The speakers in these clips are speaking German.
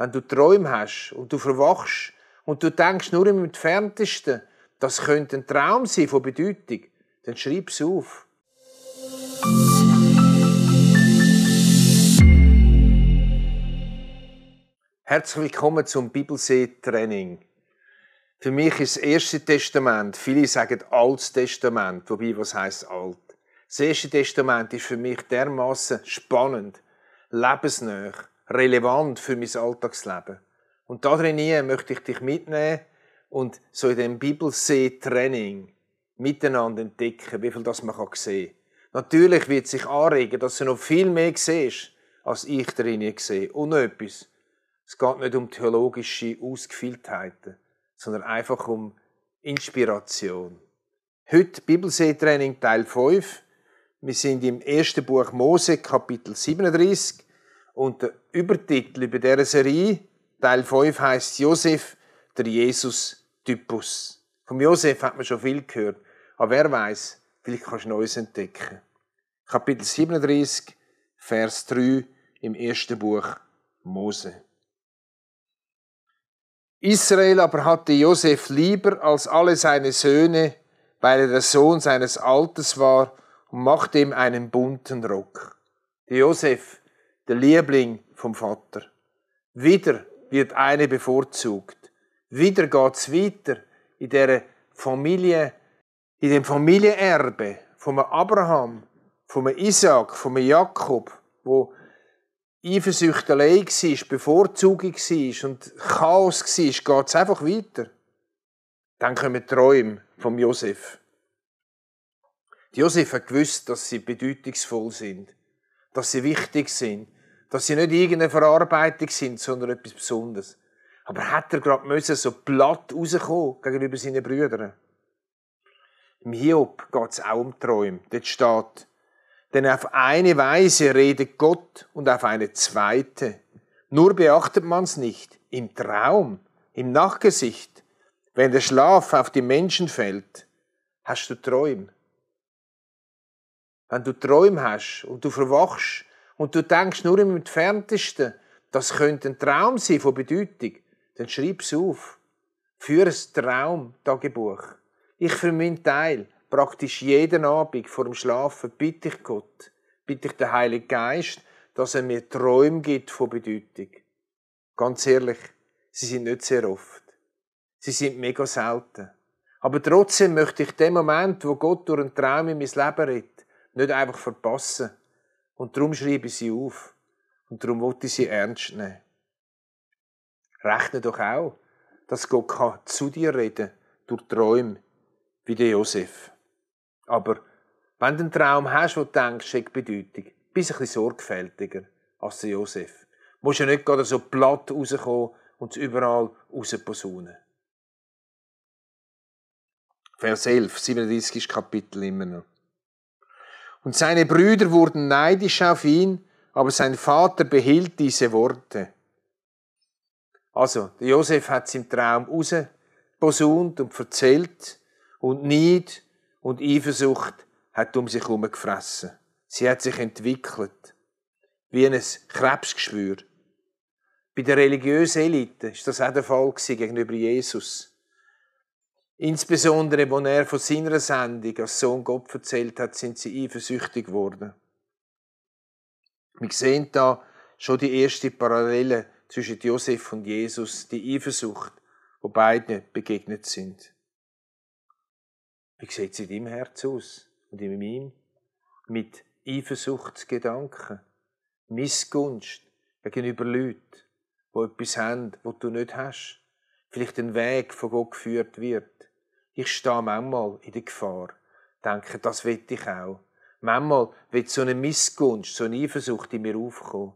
Wenn du Träume hast und du verwachst und du denkst nur im Entferntesten, das könnte ein Traum sein von Bedeutung, dann schreib es auf. Herzlich willkommen zum Bibelsee-Training. Für mich ist das Erste Testament, viele sagen Altes Testament, wobei was heißt alt? Das Erste Testament ist für mich dermaßen spannend, lebensnah, relevant für mein Alltagsleben. Und darin möchte ich dich mitnehmen und so in dem Bibelsee-Training miteinander entdecken, wie viel das man sehen kann. Natürlich wird sich anregen, dass du noch viel mehr siehst, als ich darin sehe. Und noch etwas. Es geht nicht um theologische Ausgefeiltheiten, sondern einfach um Inspiration. Heute Bibelsee-Training Teil 5. Wir sind im ersten Buch Mose, Kapitel 37. Und der Übertitel über dieser Serie, Teil 5, heißt Josef, der Jesus-Typus. Vom Josef hat man schon viel gehört. Aber wer weiß, vielleicht kannst du Neues entdecken. Kapitel 37, Vers 3 im ersten Buch Mose. Israel aber hatte Josef lieber als alle seine Söhne, weil er der Sohn seines Alters war und machte ihm einen bunten Rock. Josef, der Liebling vom Vater. Wieder wird eine bevorzugt. Wieder geht's weiter in der Familie, in dem Familienerbe von Abraham, von Isaac, von Jakob, wo Eifersüchtelei war, Bevorzugung war und Chaos war, geht es einfach weiter. Dann kommen Träume vom Josef. Josef hat gewusst, dass sie bedeutungsvoll sind, dass sie wichtig sind, dass sie nicht irgendeine Verarbeitung sind, sondern etwas Besonderes. Aber hat er gerade müssen so platt rauskommen gegenüber seinen Brüdern? Im Hiob geht es auch um Träume. Dort steht, denn auf eine Weise redet Gott und auf eine zweite. Nur beachtet man's nicht. Im Traum, im Nachgesicht, wenn der Schlaf auf die Menschen fällt, hast du Träume. Wenn du Träume hast und du verwachst und du denkst nur im Entferntesten, das könnte ein Traum sein von Bedeutung, dann schreib es auf. Führ ein Traum-Tagebuch. Ich für meinen Teil praktisch jeden Abend vor dem Schlafen bitte ich Gott, bitte ich den Heiligen Geist, dass er mir Träume gibt von Bedeutung. Ganz ehrlich, sie sind nicht sehr oft. Sie sind mega selten. Aber trotzdem möchte ich den Moment, wo Gott durch einen Traum in mein Leben redet, nicht einfach verpassen. Und darum schreibe ich sie auf. Und darum wollte ich sie ernst nehmen. Rechne doch auch, dass Gott kann zu dir reden durch Träume wie der Josef. Aber wenn du einen Traum hast, wo du denkst, hat Bedeutung, bist ein bisschen sorgfältiger als der Josef. Du musst ja nicht gerade so platt rauskommen und überall rausposaunen. Vers 11, 37. Kapitel immer noch. Und seine Brüder wurden neidisch auf ihn, aber sein Vater behielt diese Worte. Also, Josef hat es im Traum rausposaunt und erzählt und Neid und Eifersucht hat um sich herum gefressen. Sie hat sich entwickelt. Wie ein Krebsgeschwür. Bei der religiösen Elite ist das auch der Fall gegenüber Jesus. Insbesondere, als er von seiner Sendung als Sohn Gott erzählt hat, sind sie eifersüchtig geworden. Wir sehen da schon die erste Parallele zwischen Josef und Jesus, die Eifersucht, wo beide begegnet sind. Wie sieht es in deinem Herz aus und in meinem? Mit Eifersuchtsgedanken, Missgunst gegenüber Leuten, die etwas haben, was du nicht hast. Vielleicht ein Weg von Gott geführt wird. Ich stehe manchmal in der Gefahr, denke, das will ich auch. Manchmal wird so eine Missgunst, so eine Eifersucht in mir aufkommen.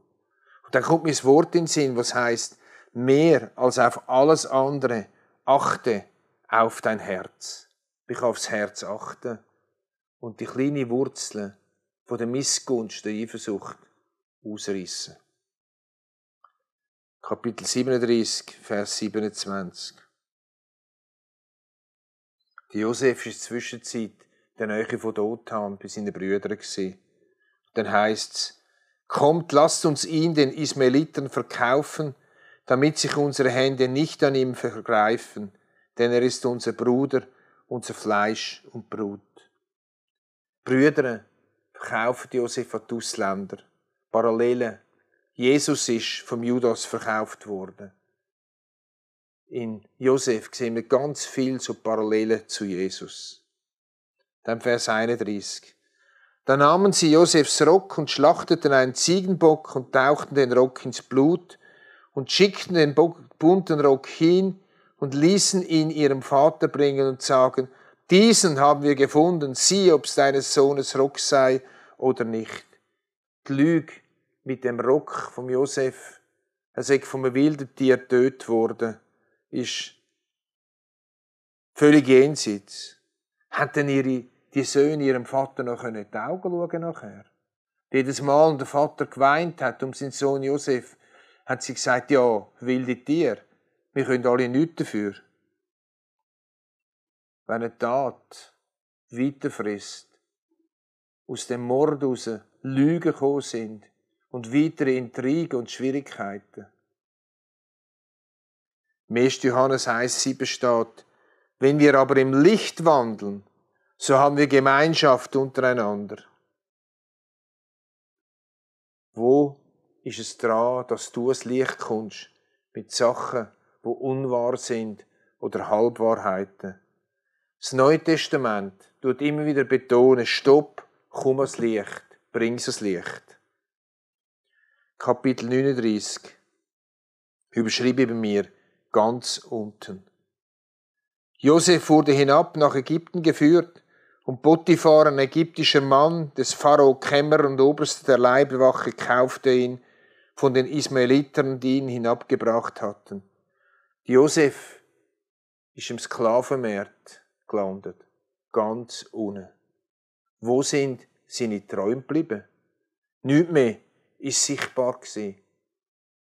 Und dann kommt mir das Wort in den Sinn, was heißt mehr als auf alles andere achte auf dein Herz. Ich aufs Herz achten und die kleine Wurzeln von der Missgunst, der Eifersucht ausreißen. Kapitel 37, Vers 27. Die Josef der Zwischenzeit der Nähe von Dothan bei seinen Brüdern. Dann heißt es, Kommt, lasst uns ihn den Ismaeliten verkaufen, damit sich unsere Hände nicht an ihm vergreifen, denn er ist unser Bruder, unser Fleisch und Brut. Brüder, verkaufen Josef an die Ausländer. Parallelen. Jesus ist vom Judas verkauft worden. In Josef sehen wir ganz viel so Parallelen zu Jesus. Dann Vers 31. Da nahmen sie Josefs Rock und schlachteten einen Ziegenbock und tauchten den Rock ins Blut und schickten den bunten Rock hin und ließen ihn ihrem Vater bringen und sagen, diesen haben wir gefunden, sieh, ob es deines Sohnes Rock sei oder nicht. Die Lüge mit dem Rock vom Josef, er sei einem wilden Tier getötet worden, ist völlig jenseits. Hätten ihre, die Söhne ihrem Vater noch in die Augen schauen nachher? Jedes Mal, und der Vater geweint hat um seinen Sohn Josef, hat sie gesagt, ja, wilde Tier, wir können alle nichts dafür. Wenn eine Tat weiterfrisst, aus dem Mord raus Lügen gekommen sind und weitere Intrigen und Schwierigkeiten. Im 1. Johannes 1, 7 steht, wenn wir aber im Licht wandeln, so haben wir Gemeinschaft untereinander. Wo ist es dran, dass du ins Licht kommst mit Sachen, wo unwahr sind oder Halbwahrheiten? Das Neue Testament tut immer wieder betonen, stopp, komm ans Licht, bring es ans Licht. Kapitel 39. Überschriebe bei mir ganz unten. Josef wurde hinab nach Ägypten geführt und Potiphar, ein ägyptischer Mann, des Pharao Kämmer und Oberste der Leibwache, kaufte ihn von den Ismaelitern, die ihn hinabgebracht hatten. Josef ist im Sklavenmarkt gelandet, ganz unten. Wo sind seine Träume geblieben? Nicht mehr ist sichtbar gewesen.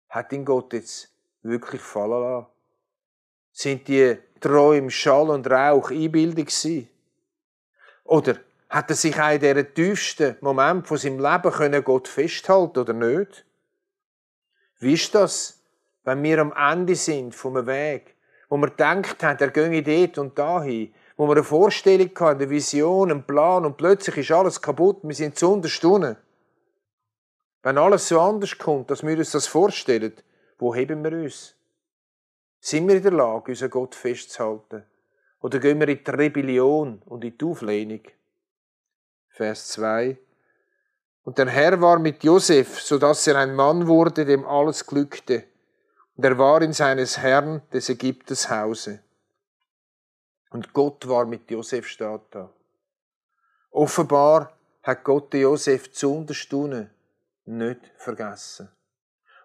Hat ihn Gott jetzt wirklich fallen lassen? Sind die Träume Schall und Rauch Einbildung gewesen? Oder hat er sich auch in diesem tiefsten Moment von seinem Leben können Gott festhalten oder nicht? Wie ist das, wenn wir am Ende sind vom Weg, wo wir gedacht haben, er gehe dort und dahin, wo wir eine Vorstellung hatten, eine Vision, einen Plan und plötzlich ist alles kaputt, wir sind zu unterstunden. Wenn alles so anders kommt, als wir uns das vorstellen, wo heben wir uns? Sind wir in der Lage, unseren Gott festzuhalten? Oder gehen wir in die Rebellion und in die Auflehnung? Vers 2. Und der Herr war mit Josef, so dass er ein Mann wurde, dem alles glückte. Und er war in seines Herrn des Ägypters Hause. Und Gott war mit Josef steht da. Offenbar hat Gott Josef zu unterstunden nicht vergessen.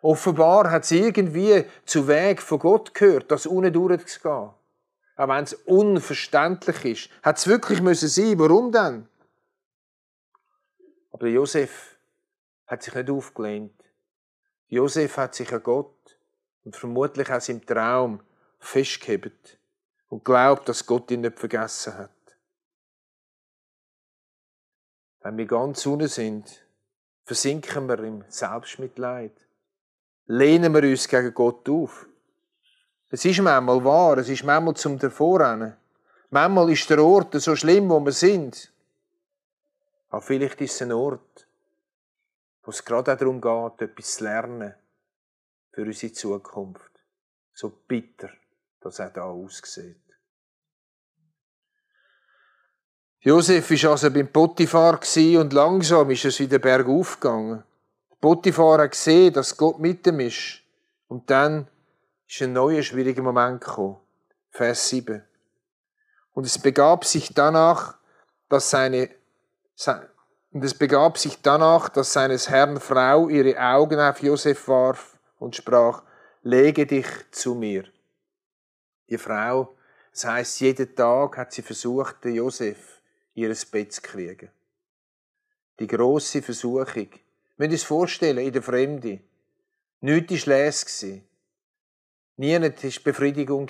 Offenbar hat sie irgendwie zu Weg von Gott gehört, das unten durchzugehen. Auch wenn es unverständlich ist. Hat es wirklich müssen sein? Warum denn? Aber Josef hat sich nicht aufgelehnt. Josef hat sich an Gott und vermutlich auch im Traum festgehebt und glaubt, dass Gott ihn nicht vergessen hat. Wenn wir ganz unten sind, versinken wir im Selbstmitleid. Lehnen wir uns gegen Gott auf. Es ist manchmal wahr, es ist manchmal zum Davorrennen. Manchmal ist der Ort so schlimm, wo wir sind. Aber vielleicht ist es ein Ort, wo es gerade auch darum geht, etwas zu lernen für unsere Zukunft. So bitter, dass er da aussieht. Josef war also beim Potiphar und langsam ist es wieder bergauf gegangen. Potiphar hat gesehen, dass Gott mit ihm ist. Und dann ist ein neuer schwieriger Moment gekommen. Vers 7. Und es begab sich danach, dass seine, und es begab sich danach, dass seines Herrn Frau ihre Augen auf Josef warf und sprach, lege dich zu mir. Die Frau, das heißt, jeden Tag hat sie versucht, den Josef ihres Bett zu kriegen. Die grosse Versuchung. Wir müssen uns vorstellen, in der Fremde. Nichts war leer. Niemand war Befriedigung.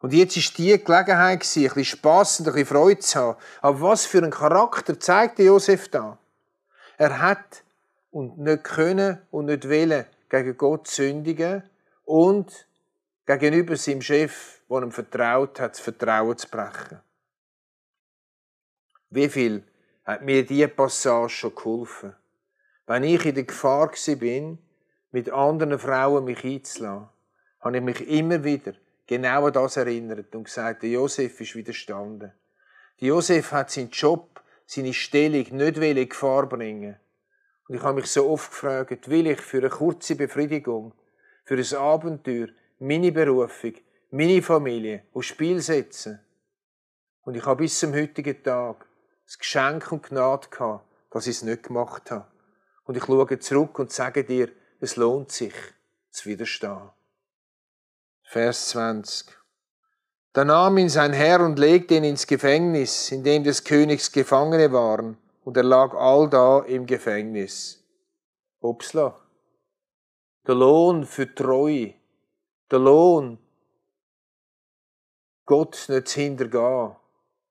Und jetzt war die Gelegenheit, ein bisschen Spass und ein bisschen Freude zu haben. Aber was für ein Charakter zeigte Josef da? Er hat und nicht können und nicht wollen gegen Gott sündigen und gegenüber seinem Chef, der ihm vertraut hat, das Vertrauen zu brechen. Wie viel hat mir diese Passage schon geholfen? Wenn ich in der Gefahr bin, mit anderen Frauen mich einzulassen, habe ich mich immer wieder genau an das erinnert und gesagt, der Josef ist widerstanden. Der Josef hat seinen Job, seine Stellung nicht in Gefahr bringen. Und ich habe mich so oft gefragt, will ich für eine kurze Befriedigung, für ein Abenteuer, meine Berufung, meine Familie aufs Spiel setzen? Und ich habe bis zum heutigen Tag das Geschenk und Gnade gehabt, dass ich es nicht gemacht habe. Und ich schaue zurück und sage dir, es lohnt sich, zu widerstehen. Vers 20. Da nahm ihn sein Herr und legte ihn ins Gefängnis, in dem des Königs Gefangene waren, und er lag allda im Gefängnis. Upsla. Der Lohn für Treue, der Lohn, Gott nicht zu hintergehen,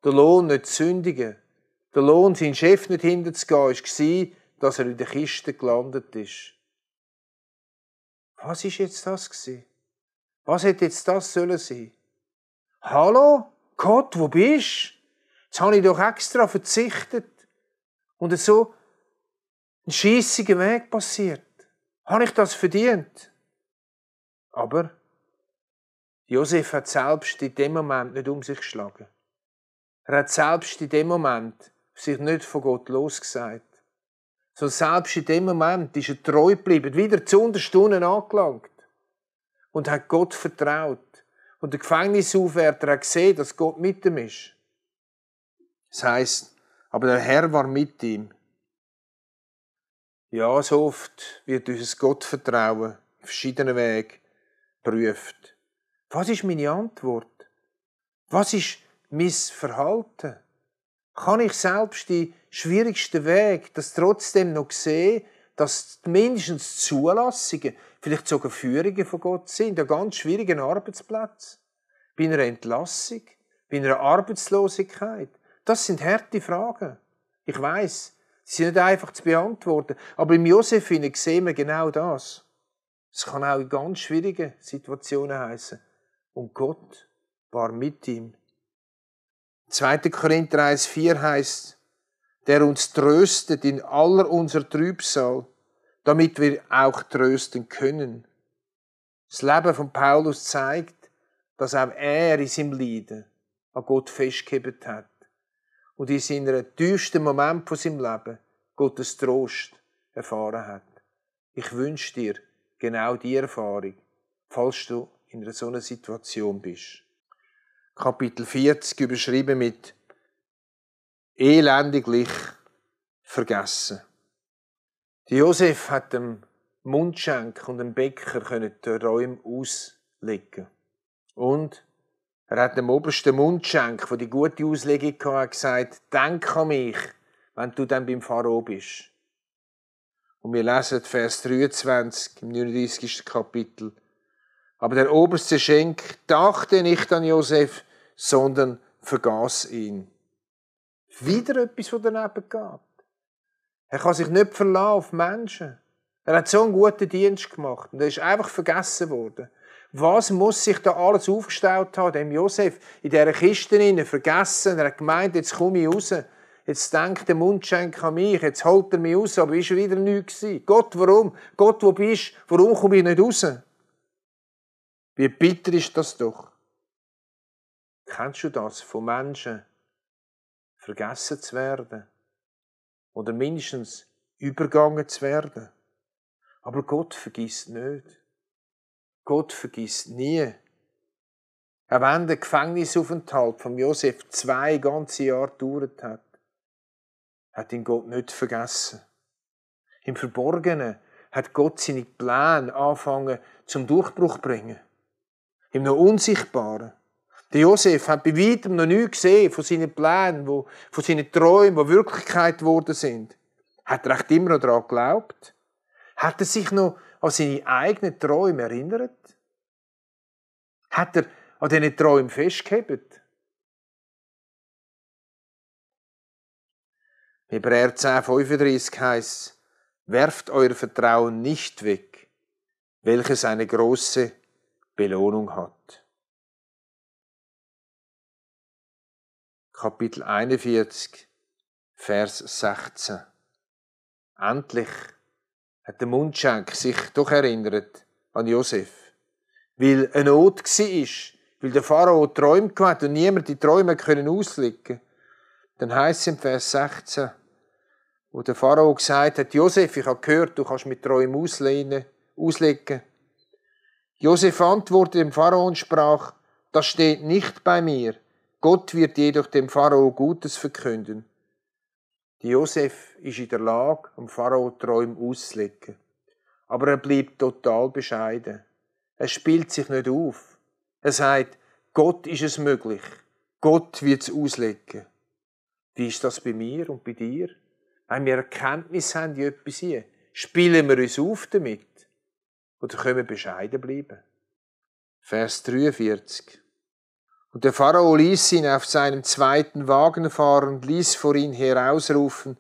der Lohn nicht zu sündigen, der Lohn, seinen Chef nicht hinterzugehen, war, dass er in der Kiste gelandet ist. Was ist jetzt das gewesen? Was hätte jetzt das sollen sein? Hallo? Gott, wo bist? Jetzt habe ich doch extra verzichtet. Und so ein schießiger Weg passiert. Habe ich das verdient? Aber Josef hat selbst in dem Moment nicht um sich geschlagen. Er hat selbst in dem Moment sich nicht von Gott losgesagt. So selbst in dem Moment ist er treu geblieben, wieder zu Unterstunden angelangt und hat Gott vertraut. Und der Gefängnisaufwärter hat gesehen, dass Gott mit ihm ist. Das heißt, aber der Herr war mit ihm. Ja, so oft wird unser Gottvertrauen auf verschiedenen Wegen geprüft. Was ist meine Antwort? Was ist mein Verhalten? Kann ich selbst die schwierigsten Weg, das trotzdem noch sehen, dass mindestens Zulassungen, vielleicht sogar Führungen von Gott sind, an ganz schwierigen Arbeitsplätzen, bei einer Entlassung, bei einer Arbeitslosigkeit. Das sind harte Fragen. Ich weiß, sie sind nicht einfach zu beantworten. Aber im Josef sehen wir genau das. Es kann auch in ganz schwierigen Situationen heißen. Und Gott war mit ihm. 2. Korinther 1,4 heißt, der uns tröstet in aller unserer Trübsal, damit wir auch trösten können. Das Leben von Paulus zeigt, dass auch er in seinem Leiden an Gott festgehebt hat und in seinem tiefsten Moment von seinem Leben Gottes Trost erfahren hat. Ich wünsche dir genau die Erfahrung, falls du in so einer Situation bist. Kapitel 40 überschrieben mit elendiglich vergessen. Die Josef hat dem Mundschenk und dem Bäcker können die Räume auslegen. Und er hat dem obersten Mundschenk, der die gute Auslegung hatte, gesagt, denk an mich, wenn du dann beim Pharao bist. Und wir lesen Vers 23 im 39. Kapitel. Aber der oberste Schenk dachte nicht an Josef, sondern vergaß ihn. Wieder etwas, was daneben geht. Er kann sich nicht verlassen auf Menschen. Er hat so einen guten Dienst gemacht und er ist einfach vergessen worden. Was muss sich da alles aufgestellt haben, dem Josef in dieser Kiste rein, vergessen. Er hat gemeint, jetzt komme ich raus. Jetzt denkt der Mundschenk an mich, jetzt holt er mich raus, aber ist wieder nichts. Gott, warum? Gott, wo bist du? Warum komme ich nicht raus? Wie bitter ist das doch? Kennst du das von Menschen? Vergessen zu werden? Oder mindestens übergangen zu werden? Aber Gott vergisst nicht. Gott vergisst nie. Auch wenn der Gefängnisaufenthalt von Josef zwei ganze Jahre gedauert hat, hat ihn Gott nicht vergessen. Im Verborgenen hat Gott seine Pläne angefangen zum Durchbruch zu bringen. Im noch Unsichtbaren. Der Josef hat bei weitem noch nichts gesehen von seinen Plänen, von seinen Träumen, die Wirklichkeit geworden sind. Hat er echt immer noch daran geglaubt? Hat er sich noch an seine eigenen Träume erinnert? Hat er an diesen Träumen festgehalten? Hebräer 10, 35 heißt, werft euer Vertrauen nicht weg, welches eine große Belohnung hat. Kapitel 41, Vers 16. Endlich hat der Mundschenk sich doch erinnert an Josef, weil eine Not war, weil der Pharao träumt hat und niemand die Träume können auslegen. Dann heißt es im Vers 16, wo der Pharao gesagt hat, Josef, ich habe gehört, du kannst mit Träumen auslehnen, auslegen. Josef antwortete dem Pharao und sprach, das steht nicht bei mir. Gott wird jedoch dem Pharao Gutes verkünden. Josef ist in der Lage, dem Pharao Träume auszulegen. Aber er bleibt total bescheiden. Er spielt sich nicht auf. Er sagt, Gott ist es möglich. Gott wird es auslegen. Wie ist das bei mir und bei dir? Wenn wir Erkenntnis haben in etwas hier, spielen wir uns auf damit? Oder können wir bescheiden bleiben? Vers 43. Und der Pharao ließ ihn auf seinem zweiten Wagen fahren und ließ vor ihn herausrufen,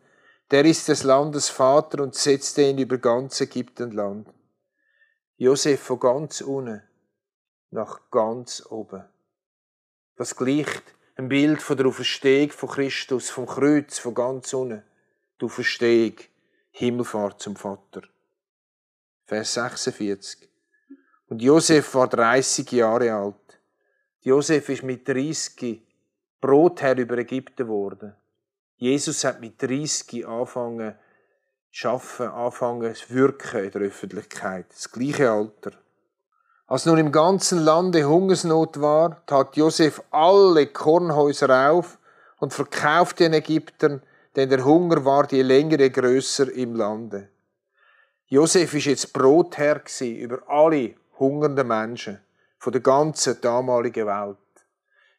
der ist des Landes Vater und setzte ihn über ganz Ägyptenland. Josef von ganz unten nach ganz oben. Das gleicht ein Bild von der Auferstehung von Christus, vom Kreuz, von ganz unten. Die Auferstehung, Himmelfahrt zum Vater. Vers 46. Und Josef war 30 Jahre alt. Josef ist mit 30 Brotherr über Ägypten geworden. Jesus hat mit 30 angefangen zu arbeiten, angefangen zu wirken in der Öffentlichkeit. Das gleiche Alter. Als nun im ganzen Lande Hungersnot war, tat Josef alle Kornhäuser auf und verkaufte den Ägyptern, denn der Hunger war je länger, je grösser im Lande. Josef ist jetzt Brotherr über alle hungernden Menschen von der ganzen damaligen Welt.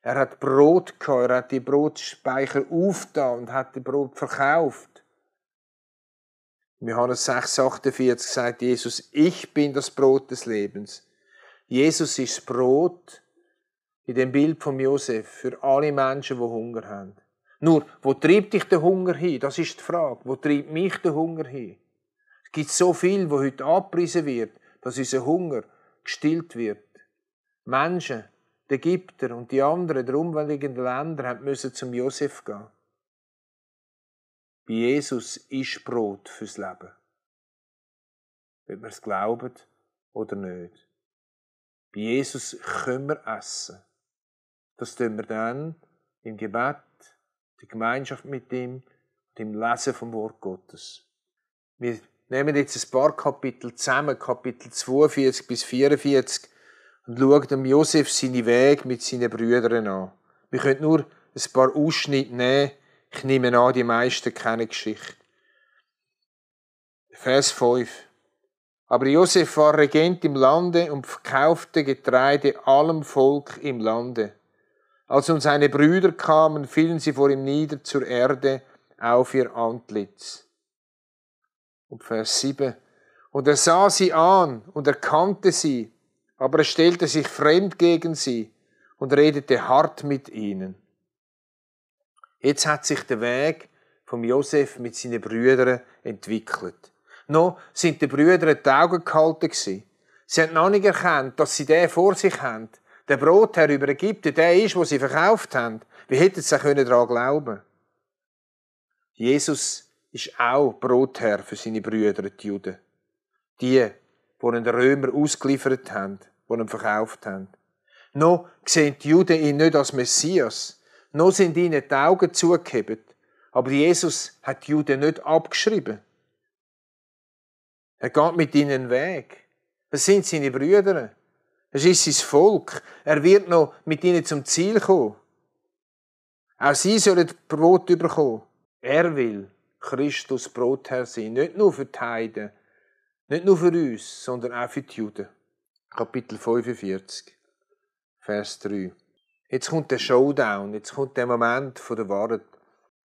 Er hat Brot gehabt, er hat die Brotspeicher aufgetan und hat die Brot verkauft. In Johannes 6,48 sagt Jesus, ich bin das Brot des Lebens. Jesus ist das Brot in dem Bild von Josef für alle Menschen, die Hunger haben. Nur, wo treibt dich der Hunger hin? Das ist die Frage. Wo treibt mich der Hunger hin? Es gibt so viel, wo heute abgepriesen wird, dass unser Hunger gestillt wird. Menschen, die Ägypter und die anderen der umliegenden Länder müssen zum Josef gehen. Bei Jesus ist Brot fürs Leben. Ob wir es glauben oder nicht. Bei Jesus können wir essen. Das tun wir dann im Gebet, die Gemeinschaft mit ihm und im Lesen vom Wort Gottes. Wir nehmen jetzt ein paar Kapitel zusammen, Kapitel 42 bis 44, und schaut dem Josef seine Weg mit seinen Brüdern an. Wir können nur ein paar Ausschnitte nehmen. Ich nehme an, die meisten kennen Geschichte. Vers 5. Aber Josef war Regent im Lande und verkaufte Getreide allem Volk im Lande. Als nun seine Brüder kamen, fielen sie vor ihm nieder zur Erde auf ihr Antlitz. Und Vers 7. Und er sah sie an und erkannte sie, aber er stellte sich fremd gegen sie und redete hart mit ihnen. Jetzt hat sich der Weg vom Josef mit seinen Brüdern entwickelt. Noch sind die Brüder die Augen gehalten gewesen. Sie haben noch nicht erkannt, dass sie den vor sich haben. Der Brotherr über Ägypten, der ist, wo sie verkauft haben. Wie hätten sie daran glauben Jesus ist auch Brotherr für seine Brüder, die Juden. Die, die den Römer ausgeliefert haben, die ihn verkauft haben. Noch sehen die Juden ihn nicht als Messias. Noch sind ihnen die Augen zugehebt. Aber Jesus hat die Juden nicht abgeschrieben. Er geht mit ihnen Weg. Das sind seine Brüder. Es ist sein Volk. Er wird noch mit ihnen zum Ziel kommen. Auch sie sollen Brot bekommen. Er will Christus Brotherr sein. Nicht nur für die Heiden, nicht nur für uns, sondern auch für die Juden. Kapitel 45, Vers 3. Jetzt kommt der Showdown, jetzt kommt der Moment von der Wahrheit.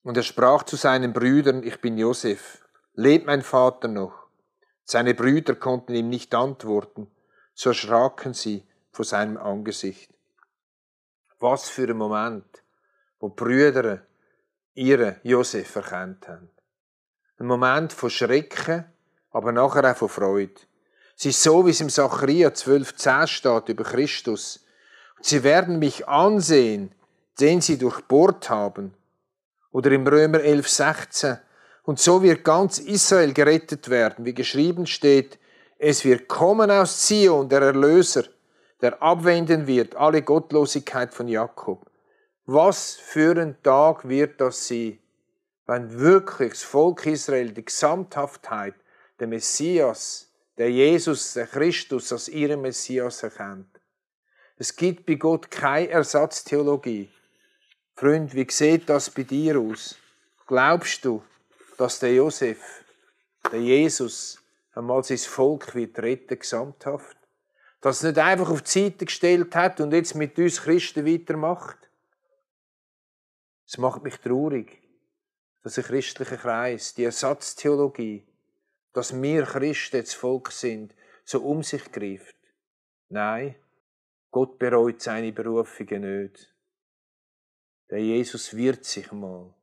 Und er sprach zu seinen Brüdern, ich bin Josef, lebt mein Vater noch? Seine Brüder konnten ihm nicht antworten, so erschraken sie vor seinem Angesicht. Was für ein Moment, wo Brüder ihren Josef erkannt haben. Ein Moment von Schrecken, aber nachher auch von Freude. Es ist so, wie es im Zacharia 12,10 steht über Christus. Und sie werden mich ansehen, den sie durchbohrt haben. Oder im Römer 11,16. Und so wird ganz Israel gerettet werden, wie geschrieben steht, es wird kommen aus Zion der Erlöser, der abwenden wird alle Gottlosigkeit von Jakob. Was für ein Tag wird das sein, wenn wirklich das Volk Israel die Gesamthaftheit, der Messias, der Jesus, der Christus als ihren Messias erkennt. Es gibt bei Gott keine Ersatztheologie. Freund, wie sieht das bei dir aus? Glaubst du, dass der Josef, der Jesus, einmal sein Volk wird retten, gesamthaft? Dass er nicht einfach auf die Seite gestellt hat und jetzt mit uns Christen weitermacht? Es macht mich traurig, dass ein christlicher Kreis, die Ersatztheologie, dass wir Christen das Volk sind, so um sich greift. Nein, Gott bereut seine Berufungen nicht. Der Jesus wird sich mal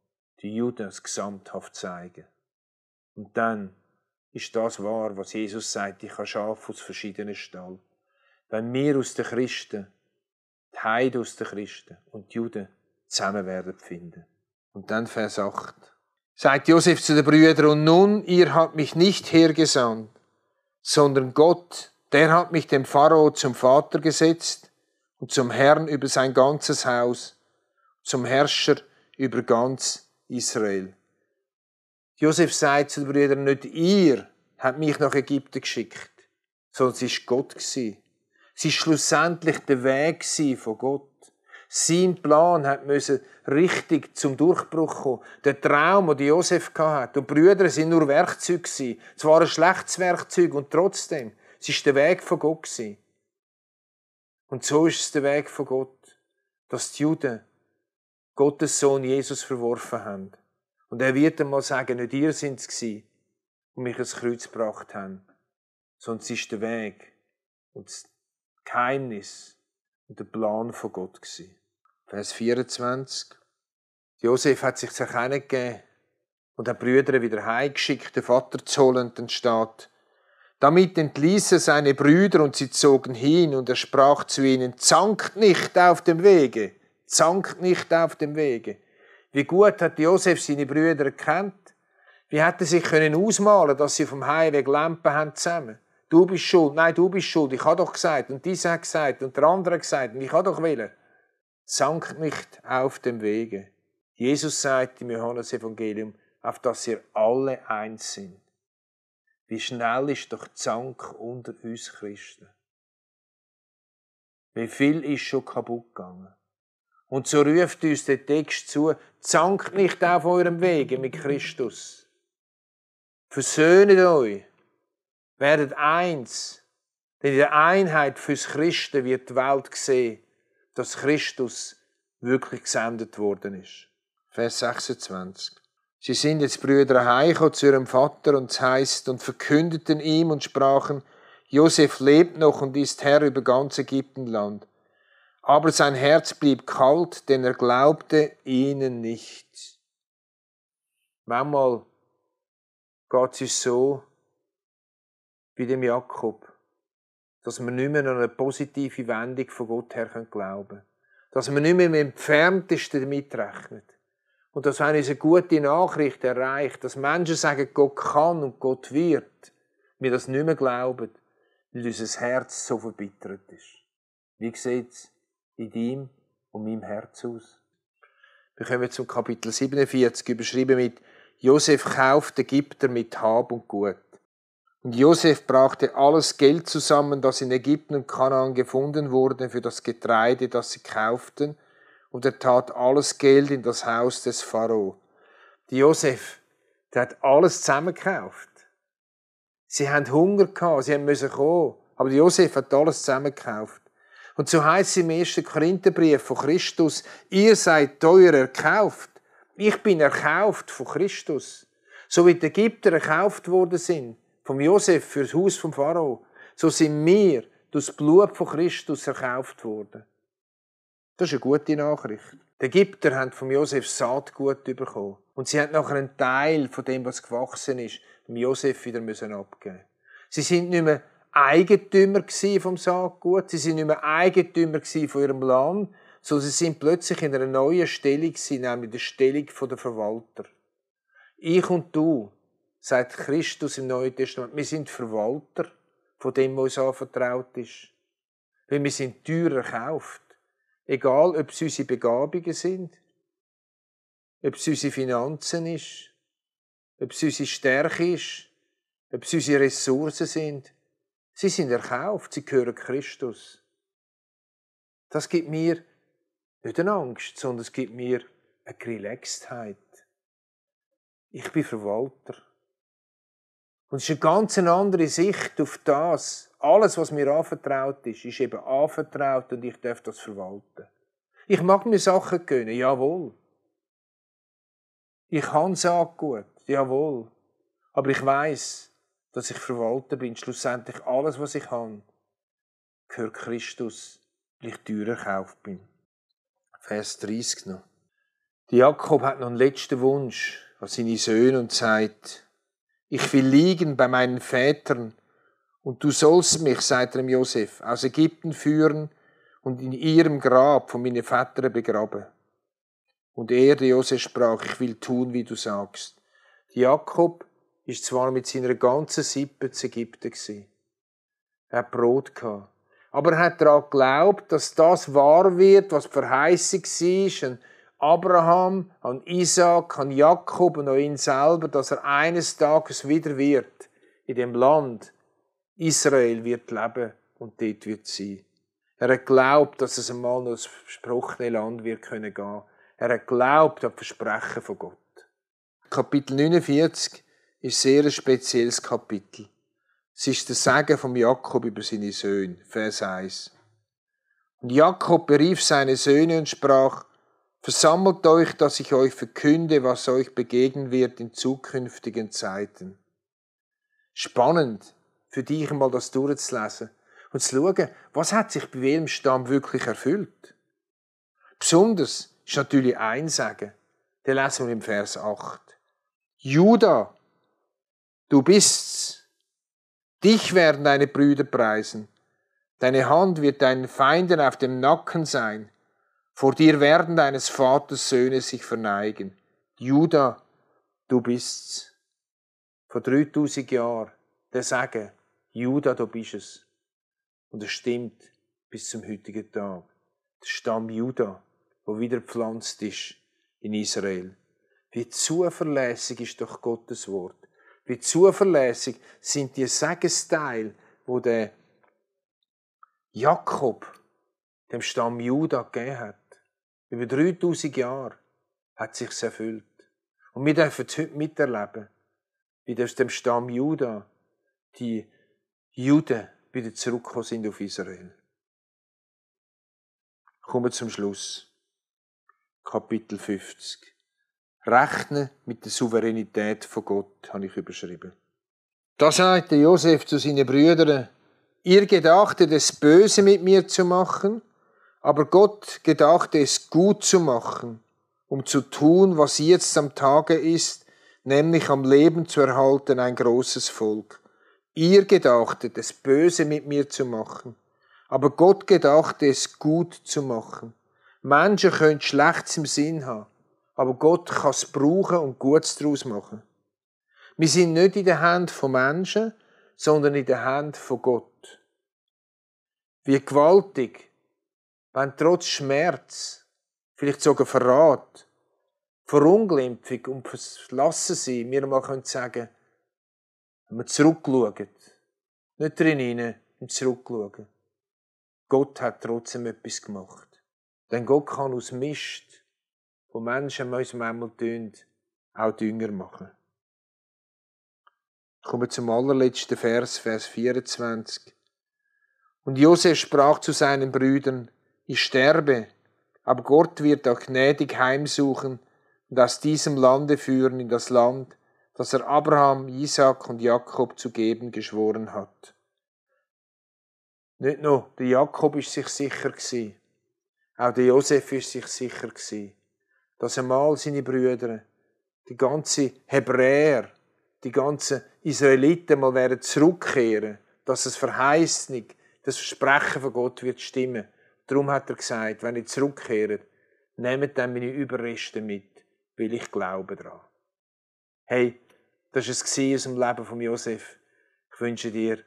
die Juden gesamthaft zeigen. Und dann ist das wahr, was Jesus sagt, ich habe Schafe aus verschiedenen Stall. Wenn wir aus den Christen, die Heiden aus den Christen und die Juden zusammen werden finden. Und dann Vers 8. Sagt Josef zu den Brüdern, und nun, ihr habt mich nicht hergesandt, sondern Gott, der hat mich dem Pharao zum Vater gesetzt und zum Herrn über sein ganzes Haus, zum Herrscher über ganz Israel. Josef sagt zu den Brüdern, nicht ihr habt mich nach Ägypten geschickt, sondern es ist Gott Es ist schlussendlich der Weg von Gott. Sein Plan hat müssen richtig zum Durchbruch kommen. Der Traum, den Josef hatte. Und die Brüder sind nur Werkzeuge gewesen. Zwar ein schlechtes Werkzeug und trotzdem. Es ist der Weg von Gott gewesen. Und so ist es der Weg von Gott, dass die Juden Gottes Sohn Jesus verworfen haben. Und er wird einmal sagen, nicht ihr sind es gewesen, die mich ins Kreuz gebracht haben, es ist der Weg und das Geheimnis der Plan von Gott gewesen. Vers 24. Josef hat sich zu erkennen gegeben und hat Brüder wieder heimgeschickt, den Vater zu holen, dann steht, damit entließ er seine Brüder und sie zogen hin und er sprach zu ihnen, zankt nicht auf dem Wege, zankt nicht auf dem Wege. Wie gut hat Josef seine Brüder erkannt? Wie hätte er sich können ausmalen, dass sie vom Heimweg Lampen haben zusammen? Du bist schuld, nein, du bist schuld, ich habe doch gesagt, und dieser hat gesagt, und der andere hat gesagt, und ich habe doch willen zankt nicht auf dem Wege. Jesus sagt im Johannesevangelium, auf dass ihr alle eins sind. Wie schnell ist doch Zank unter uns Christen? Wie viel ist schon kaputt gegangen? Und so ruft uns der Text zu, zankt nicht auf eurem Wege mit Christus. Versöhnet euch. Werdet eins. Denn in der Einheit fürs Christen wird die Welt gesehen dass Christus wirklich gesendet worden ist. Vers 26. Sie sind jetzt Brüder heimgekommen zu ihrem Vater und es heißt und verkündeten ihm und sprachen, Josef lebt noch und ist Herr über ganz Ägyptenland. Aber sein Herz blieb kalt, denn er glaubte ihnen nicht. Manchmal geht es so wie dem Jakob dass wir nicht mehr an eine positive Wendung von Gott her glauben können. Dass wir nicht mehr im Entferntesten damit rechnen. Und dass wenn uns eine gute Nachricht erreicht, dass Menschen sagen, Gott kann und Gott wird, wir das nicht mehr glauben, weil unser Herz so verbittert ist. Wie sieht es in deinem und meinem Herz aus? Wir kommen zum Kapitel 47, überschrieben mit Josef kauft Ägypter mit Hab und Gut. Und Josef brachte alles Geld zusammen, das in Ägypten und Kanaan gefunden wurde, für das Getreide, das sie kauften, und er tat alles Geld in das Haus des Pharao. Die Josef, der hat alles zusammengekauft. Sie haben Hunger gehabt, sie müssen kommen. Aber Josef hat alles zusammengekauft. Und so heißt es im ersten Korintherbrief von Christus, ihr seid teuer erkauft. Ich bin erkauft von Christus. So wie die Ägypter erkauft worden sind vom Josef das Haus vom Pharao, so sind wir durch das Blut von Christus erkauft worden. Das ist eine gute Nachricht. Die Ägypter haben vom Josef Saatgut bekommen. Und sie haben nachher einen Teil von dem, was gewachsen ist, dem Josef wieder müssen abgeben. Sie sind nicht mehr Eigentümer vom Saatgut, sie sind nicht mehr Eigentümer von ihrem Land, sondern sie sind plötzlich in einer neuen Stellung nämlich der Stellung der Verwalter. Ich und du, sagt Christus im Neuen Testament, wir sind Verwalter von dem, was uns anvertraut ist. Weil wir sind teuer erkauft. Egal, ob es unsere Begabungen sind, ob es unsere Finanzen ist, ob es unsere Stärke ist, ob es unsere Ressourcen sind. Sie sind erkauft, sie gehören Christus. Das gibt mir nicht eine Angst, sondern es gibt mir eine Relaxedheit. Ich bin Verwalter. Und es ist eine ganz andere Sicht auf das. Alles, was mir anvertraut ist, ist eben anvertraut und ich darf das verwalten. Ich mag mir Sachen gönnen, jawohl. Ich kann sagen gut, jawohl. Aber ich weiß, dass ich Verwalter bin. Schlussendlich alles, was ich habe, gehört Christus, weil ich teurer gekauft bin. Vers 30 noch. Die Jakob hat noch einen letzten Wunsch an seine Söhne und sagt, ich will liegen bei meinen Vätern und du sollst mich, sagt er Josef, aus Ägypten führen und in ihrem Grab von meinen Vätern begraben. Und er, der Josef, sprach, ich will tun, wie du sagst. Jakob ist zwar mit seiner ganzen Sippe zu Ägypten gewesen. Er hat Brot gehabt. Aber er hat daran geglaubt, dass das wahr wird, was die Verheißung war, Abraham, an Isaac, an Jakob und an ihn selber, dass er eines Tages wieder wird, in dem Land Israel wird leben und dort wird sein. Er hat geglaubt, dass es einmal noch das versprochene Land wird können gehen. Er hat geglaubt an Versprechen von Gott. Kapitel 49 ist sehr ein spezielles Kapitel. Es ist der Segen vom Jakob über seine Söhne, Vers 1. Und Jakob berief seine Söhne und sprach, Versammelt euch, dass ich euch verkünde, was euch begegnen wird in zukünftigen Zeiten. Spannend, für dich einmal das durchzulesen und zu schauen, was hat sich bei welchem Stamm wirklich erfüllt. Besonders ist natürlich ein Sagen, den lesen wir im Vers 8. Judah, du bist's, Dich werden deine Brüder preisen. Deine Hand wird deinen Feinden auf dem Nacken sein. Vor dir werden deines Vaters Söhne sich verneigen. Judah, du bist's. Vor 3000 Jahren, der Sagen, Judah, du bist es. Und es stimmt bis zum heutigen Tag. Der Stamm Judah, wo wieder pflanzt ist in Israel. Wie zuverlässig ist doch Gottes Wort. Wie zuverlässig sind die Segesteile, wo der Jakob dem Stamm Juda gegeben hat. Über 3000 Jahre hat sich's erfüllt. Und wir dürfen es heute miterleben, wie aus dem Stamm Juda die Juden wieder zurückgekommen sind auf Israel. Kommen wir zum Schluss. Kapitel 50. Rechnen mit der Souveränität von Gott, habe ich überschrieben. Da sagte Josef zu seinen Brüdern, ihr gedachtet es böse mit mir zu machen, aber Gott gedachte es gut zu machen, um zu tun, was jetzt am Tage ist, nämlich am Leben zu erhalten ein großes Volk. Ihr gedachtet es böse mit mir zu machen, aber Gott gedachte es gut zu machen. Menschen können Schlechtes im Sinn haben, aber Gott kann es brauchen und Gutes daraus machen. Wir sind nicht in der Hand von Menschen, sondern in der Hand von Gott. Wie gewaltig, wenn trotz Schmerz, vielleicht sogar Verrat, Verunglimpfung und Verlassen sein, wir mal können sagen, wenn wir zurückschauen, nicht drin hinein, im Zurückschauen. Gott hat trotzdem etwas gemacht. Denn Gott kann aus Mist wo Menschen uns manchmal tun, auch Dünger machen. Kommen wir zum allerletzten Vers, Vers 24. Und Josef sprach zu seinen Brüdern, ich sterbe, aber Gott wird auch gnädig heimsuchen und aus diesem Lande führen in das Land, das er Abraham, Isaac und Jakob zu geben geschworen hat. Nicht nur der Jakob ist sich sicher gewesen, auch der Josef ist sich sicher gewesen dass einmal seine Brüder, die ganze Hebräer, die ganzen Israeliten mal werden zurückkehren, dass es Verheißung, das Versprechen von Gott wird stimmen. Darum hat er gesagt, wenn ich zurückkehre, nehmt dann meine Überreste mit, weil ich glaube daran. Hey, das war es aus dem Leben von Josef. Ich wünsche dir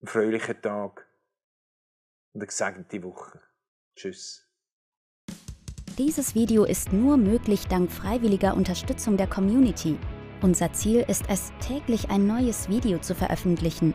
einen fröhlichen Tag und eine gesegnete Woche. Tschüss. Dieses Video ist nur möglich dank freiwilliger Unterstützung der Community. Unser Ziel ist es, täglich ein neues Video zu veröffentlichen.